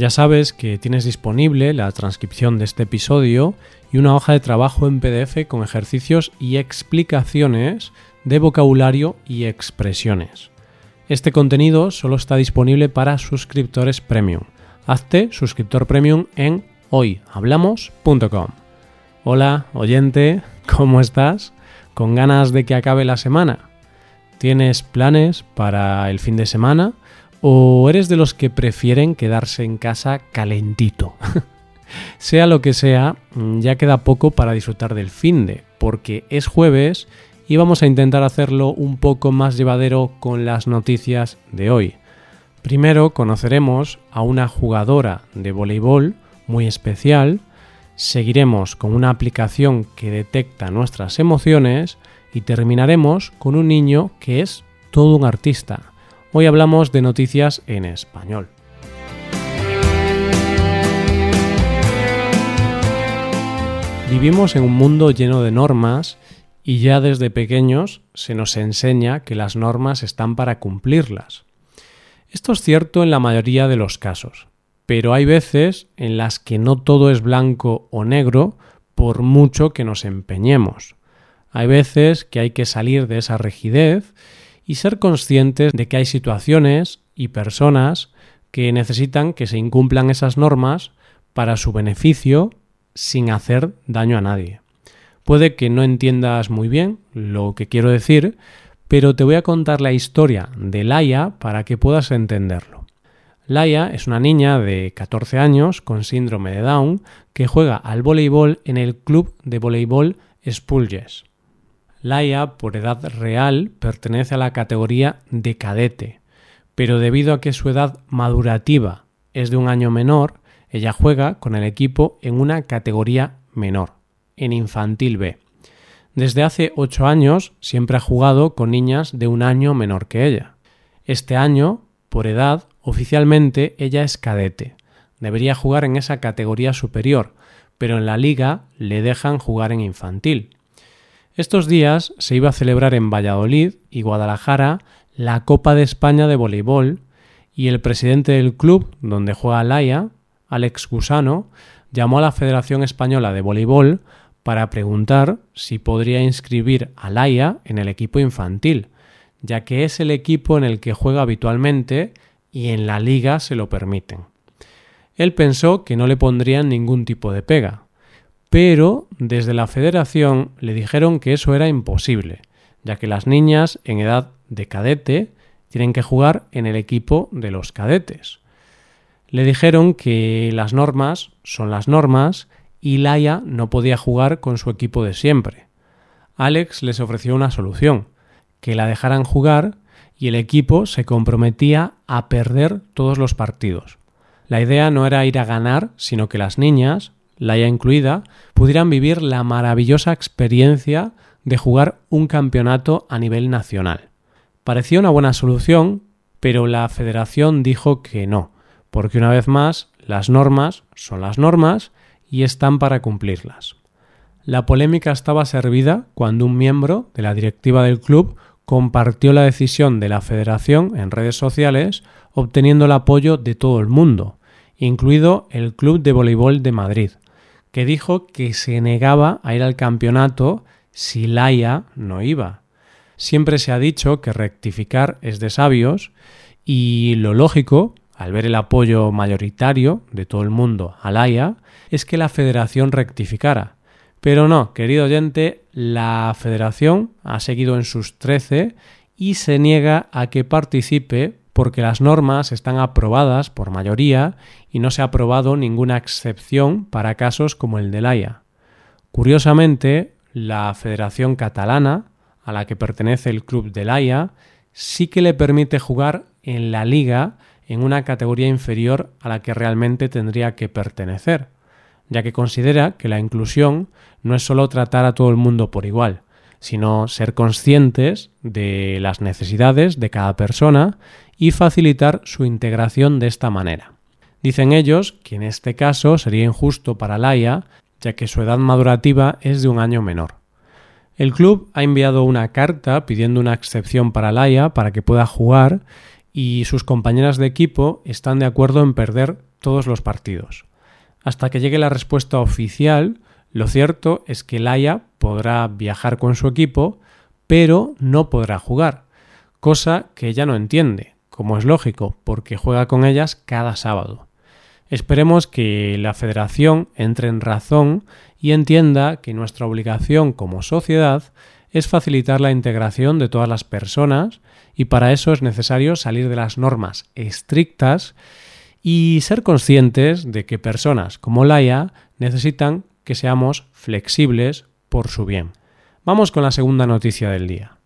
ya sabes que tienes disponible la transcripción de este episodio y una hoja de trabajo en PDF con ejercicios y explicaciones de vocabulario y expresiones. Este contenido solo está disponible para suscriptores premium. Hazte suscriptor premium en hoyhablamos.com. Hola, oyente, ¿cómo estás? ¿Con ganas de que acabe la semana? ¿Tienes planes para el fin de semana? ¿O eres de los que prefieren quedarse en casa calentito? sea lo que sea, mm, ya queda poco para disfrutar del fin de, porque es jueves y vamos a intentar hacerlo un poco más llevadero con las noticias de hoy. Primero conoceremos a una jugadora de voleibol muy especial, seguiremos con una aplicación que detecta nuestras emociones y terminaremos con un niño que es todo un artista. Hoy hablamos de noticias en español. Vivimos en un mundo lleno de normas y ya desde pequeños se nos enseña que las normas están para cumplirlas. Esto es cierto en la mayoría de los casos, pero hay veces en las que no todo es blanco o negro por mucho que nos empeñemos. Hay veces que hay que salir de esa rigidez y ser conscientes de que hay situaciones y personas que necesitan que se incumplan esas normas para su beneficio sin hacer daño a nadie. Puede que no entiendas muy bien lo que quiero decir, pero te voy a contar la historia de Laia para que puedas entenderlo. Laia es una niña de 14 años con síndrome de Down que juega al voleibol en el club de voleibol Spulges. Laia, por edad real, pertenece a la categoría de cadete, pero debido a que su edad madurativa es de un año menor, ella juega con el equipo en una categoría menor, en infantil B. Desde hace ocho años siempre ha jugado con niñas de un año menor que ella. Este año, por edad, oficialmente ella es cadete. Debería jugar en esa categoría superior, pero en la liga le dejan jugar en infantil. Estos días se iba a celebrar en Valladolid y Guadalajara la Copa de España de voleibol y el presidente del club donde juega Laia, Alex Gusano, llamó a la Federación Española de Voleibol para preguntar si podría inscribir a Laia en el equipo infantil, ya que es el equipo en el que juega habitualmente y en la liga se lo permiten. Él pensó que no le pondrían ningún tipo de pega, pero desde la federación le dijeron que eso era imposible, ya que las niñas en edad de cadete tienen que jugar en el equipo de los cadetes. Le dijeron que las normas son las normas y Laia no podía jugar con su equipo de siempre. Alex les ofreció una solución, que la dejaran jugar y el equipo se comprometía a perder todos los partidos. La idea no era ir a ganar, sino que las niñas Laia incluida, pudieran vivir la maravillosa experiencia de jugar un campeonato a nivel nacional. Parecía una buena solución, pero la federación dijo que no, porque una vez más las normas son las normas y están para cumplirlas. La polémica estaba servida cuando un miembro de la directiva del club compartió la decisión de la federación en redes sociales obteniendo el apoyo de todo el mundo, incluido el Club de Voleibol de Madrid, que dijo que se negaba a ir al campeonato si Laia no iba. Siempre se ha dicho que rectificar es de sabios y lo lógico, al ver el apoyo mayoritario de todo el mundo a Laia, es que la federación rectificara. Pero no, querido oyente, la federación ha seguido en sus trece y se niega a que participe porque las normas están aprobadas por mayoría y no se ha aprobado ninguna excepción para casos como el de Laia. Curiosamente, la Federación Catalana, a la que pertenece el club de Laia, sí que le permite jugar en la liga en una categoría inferior a la que realmente tendría que pertenecer. ya que considera que la inclusión no es solo tratar a todo el mundo por igual, sino ser conscientes de las necesidades de cada persona y facilitar su integración de esta manera. Dicen ellos que en este caso sería injusto para Laia, ya que su edad madurativa es de un año menor. El club ha enviado una carta pidiendo una excepción para Laia para que pueda jugar y sus compañeras de equipo están de acuerdo en perder todos los partidos. Hasta que llegue la respuesta oficial, lo cierto es que Laia podrá viajar con su equipo, pero no podrá jugar, cosa que ella no entiende, como es lógico, porque juega con ellas cada sábado. Esperemos que la federación entre en razón y entienda que nuestra obligación como sociedad es facilitar la integración de todas las personas y para eso es necesario salir de las normas estrictas y ser conscientes de que personas como Laia necesitan que seamos flexibles por su bien. Vamos con la segunda noticia del día.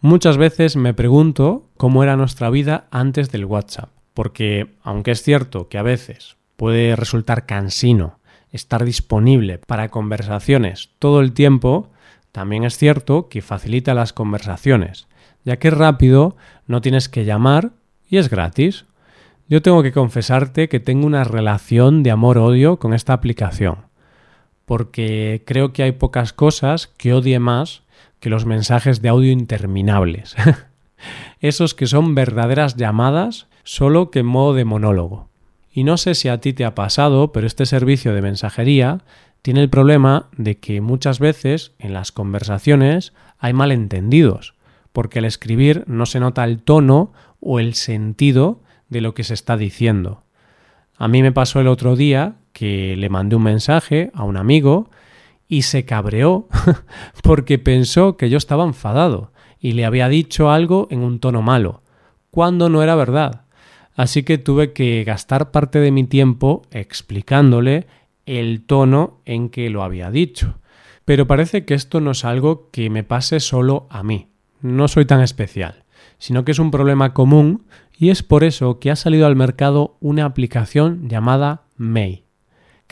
Muchas veces me pregunto cómo era nuestra vida antes del WhatsApp, porque aunque es cierto que a veces puede resultar cansino estar disponible para conversaciones todo el tiempo, también es cierto que facilita las conversaciones, ya que es rápido, no tienes que llamar y es gratis. Yo tengo que confesarte que tengo una relación de amor-odio con esta aplicación, porque creo que hay pocas cosas que odie más que los mensajes de audio interminables. Esos que son verdaderas llamadas, solo que en modo de monólogo. Y no sé si a ti te ha pasado, pero este servicio de mensajería tiene el problema de que muchas veces en las conversaciones hay malentendidos, porque al escribir no se nota el tono o el sentido de lo que se está diciendo. A mí me pasó el otro día que le mandé un mensaje a un amigo y se cabreó porque pensó que yo estaba enfadado y le había dicho algo en un tono malo, cuando no era verdad. Así que tuve que gastar parte de mi tiempo explicándole el tono en que lo había dicho. Pero parece que esto no es algo que me pase solo a mí. No soy tan especial, sino que es un problema común y es por eso que ha salido al mercado una aplicación llamada May.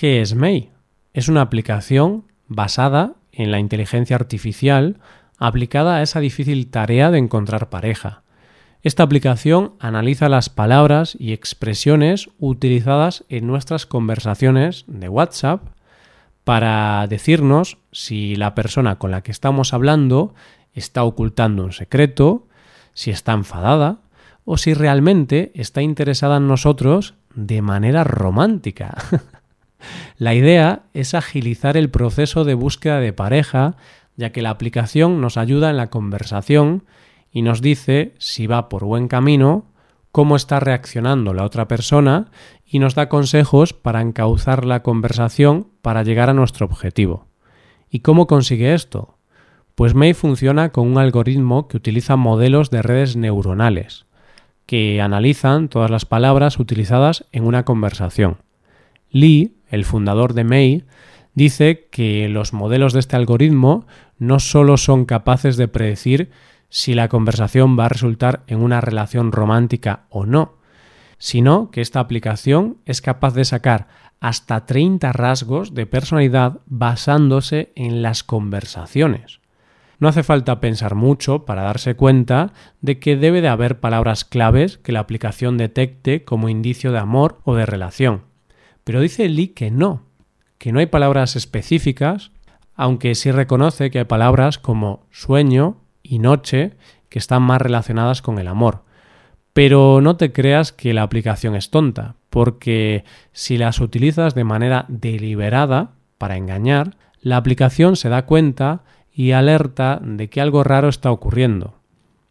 ¿Qué es May? Es una aplicación basada en la inteligencia artificial aplicada a esa difícil tarea de encontrar pareja. Esta aplicación analiza las palabras y expresiones utilizadas en nuestras conversaciones de WhatsApp para decirnos si la persona con la que estamos hablando está ocultando un secreto, si está enfadada o si realmente está interesada en nosotros de manera romántica. la idea es agilizar el proceso de búsqueda de pareja, ya que la aplicación nos ayuda en la conversación y nos dice si va por buen camino, cómo está reaccionando la otra persona y nos da consejos para encauzar la conversación para llegar a nuestro objetivo. ¿Y cómo consigue esto? Pues May funciona con un algoritmo que utiliza modelos de redes neuronales, que analizan todas las palabras utilizadas en una conversación. Lee, el fundador de May, dice que los modelos de este algoritmo no solo son capaces de predecir si la conversación va a resultar en una relación romántica o no, sino que esta aplicación es capaz de sacar hasta 30 rasgos de personalidad basándose en las conversaciones. No hace falta pensar mucho para darse cuenta de que debe de haber palabras claves que la aplicación detecte como indicio de amor o de relación. Pero dice Lee que no, que no hay palabras específicas, aunque sí reconoce que hay palabras como sueño, y noche que están más relacionadas con el amor. Pero no te creas que la aplicación es tonta, porque si las utilizas de manera deliberada para engañar, la aplicación se da cuenta y alerta de que algo raro está ocurriendo.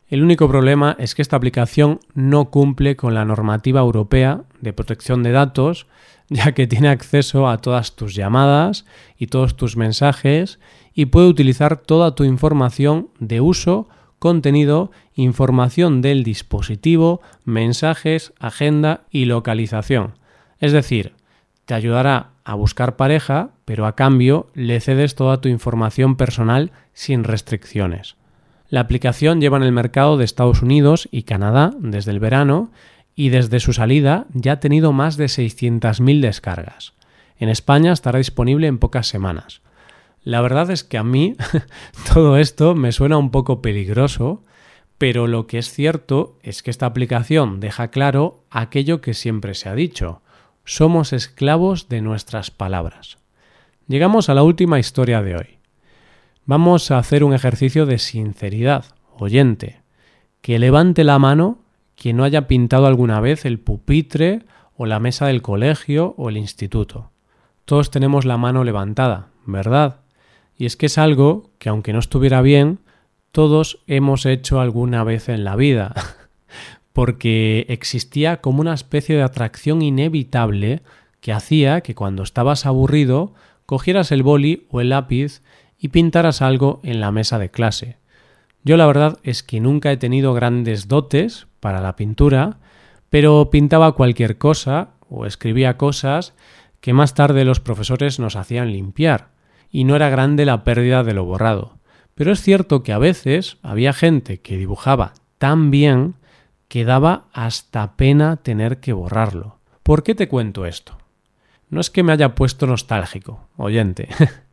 El único problema es que esta aplicación no cumple con la normativa europea de protección de datos, ya que tiene acceso a todas tus llamadas y todos tus mensajes y puede utilizar toda tu información de uso, contenido, información del dispositivo, mensajes, agenda y localización. Es decir, te ayudará a buscar pareja, pero a cambio le cedes toda tu información personal sin restricciones. La aplicación lleva en el mercado de Estados Unidos y Canadá desde el verano y desde su salida ya ha tenido más de 600.000 descargas. En España estará disponible en pocas semanas. La verdad es que a mí todo esto me suena un poco peligroso, pero lo que es cierto es que esta aplicación deja claro aquello que siempre se ha dicho. Somos esclavos de nuestras palabras. Llegamos a la última historia de hoy. Vamos a hacer un ejercicio de sinceridad, oyente, que levante la mano quien no haya pintado alguna vez el pupitre o la mesa del colegio o el instituto. Todos tenemos la mano levantada, ¿verdad? Y es que es algo que aunque no estuviera bien, todos hemos hecho alguna vez en la vida, porque existía como una especie de atracción inevitable que hacía que cuando estabas aburrido cogieras el boli o el lápiz y pintaras algo en la mesa de clase. Yo la verdad es que nunca he tenido grandes dotes para la pintura, pero pintaba cualquier cosa o escribía cosas que más tarde los profesores nos hacían limpiar, y no era grande la pérdida de lo borrado. Pero es cierto que a veces había gente que dibujaba tan bien que daba hasta pena tener que borrarlo. ¿Por qué te cuento esto? No es que me haya puesto nostálgico, oyente.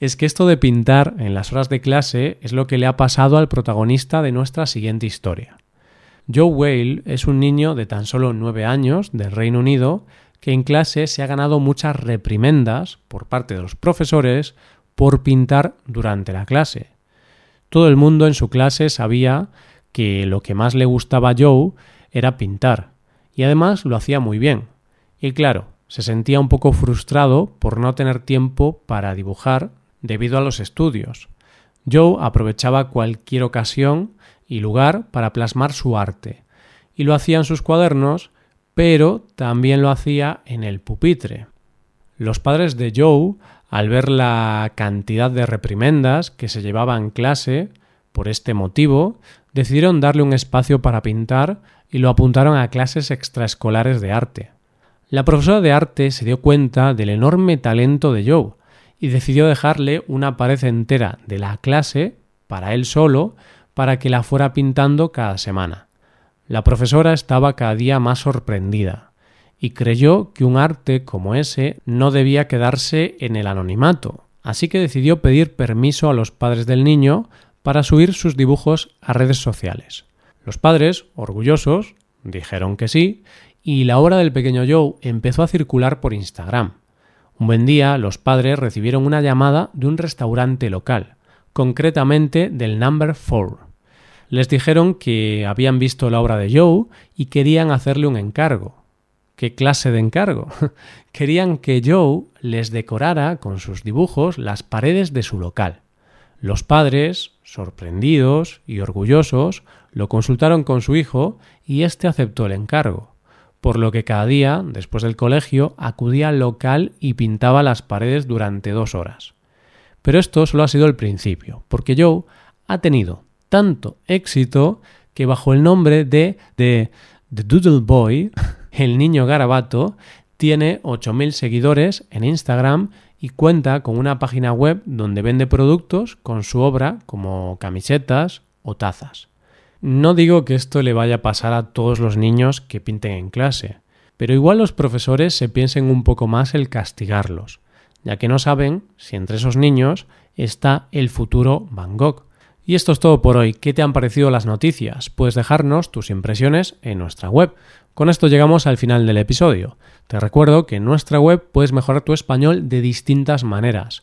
es que esto de pintar en las horas de clase es lo que le ha pasado al protagonista de nuestra siguiente historia. Joe Whale es un niño de tan solo nueve años del Reino Unido que en clase se ha ganado muchas reprimendas por parte de los profesores por pintar durante la clase. Todo el mundo en su clase sabía que lo que más le gustaba a Joe era pintar, y además lo hacía muy bien. Y claro, se sentía un poco frustrado por no tener tiempo para dibujar debido a los estudios. Joe aprovechaba cualquier ocasión y lugar para plasmar su arte, y lo hacía en sus cuadernos, pero también lo hacía en el pupitre. Los padres de Joe, al ver la cantidad de reprimendas que se llevaba en clase por este motivo, decidieron darle un espacio para pintar y lo apuntaron a clases extraescolares de arte. La profesora de arte se dio cuenta del enorme talento de Joe y decidió dejarle una pared entera de la clase para él solo para que la fuera pintando cada semana. La profesora estaba cada día más sorprendida y creyó que un arte como ese no debía quedarse en el anonimato, así que decidió pedir permiso a los padres del niño para subir sus dibujos a redes sociales. Los padres, orgullosos, dijeron que sí y la obra del pequeño Joe empezó a circular por Instagram. Un buen día los padres recibieron una llamada de un restaurante local, concretamente del Number 4. Les dijeron que habían visto la obra de Joe y querían hacerle un encargo. ¿Qué clase de encargo? querían que Joe les decorara con sus dibujos las paredes de su local. Los padres, sorprendidos y orgullosos, lo consultaron con su hijo y éste aceptó el encargo por lo que cada día, después del colegio, acudía al local y pintaba las paredes durante dos horas. Pero esto solo ha sido el principio, porque Joe ha tenido tanto éxito que bajo el nombre de The, Doodle Boy, el niño garabato, tiene 8.000 seguidores en Instagram y cuenta con una página web donde vende productos con su obra como camisetas o tazas. No digo que esto le vaya a pasar a todos los niños que pinten en clase, pero igual los profesores se piensen un poco más el castigarlos, ya que no saben si entre esos niños está el futuro Van Gogh. Y esto es todo por hoy. ¿Qué te han parecido las noticias? Puedes dejarnos tus impresiones en nuestra web. Con esto llegamos al final del episodio. Te recuerdo que en nuestra web puedes mejorar tu español de distintas maneras.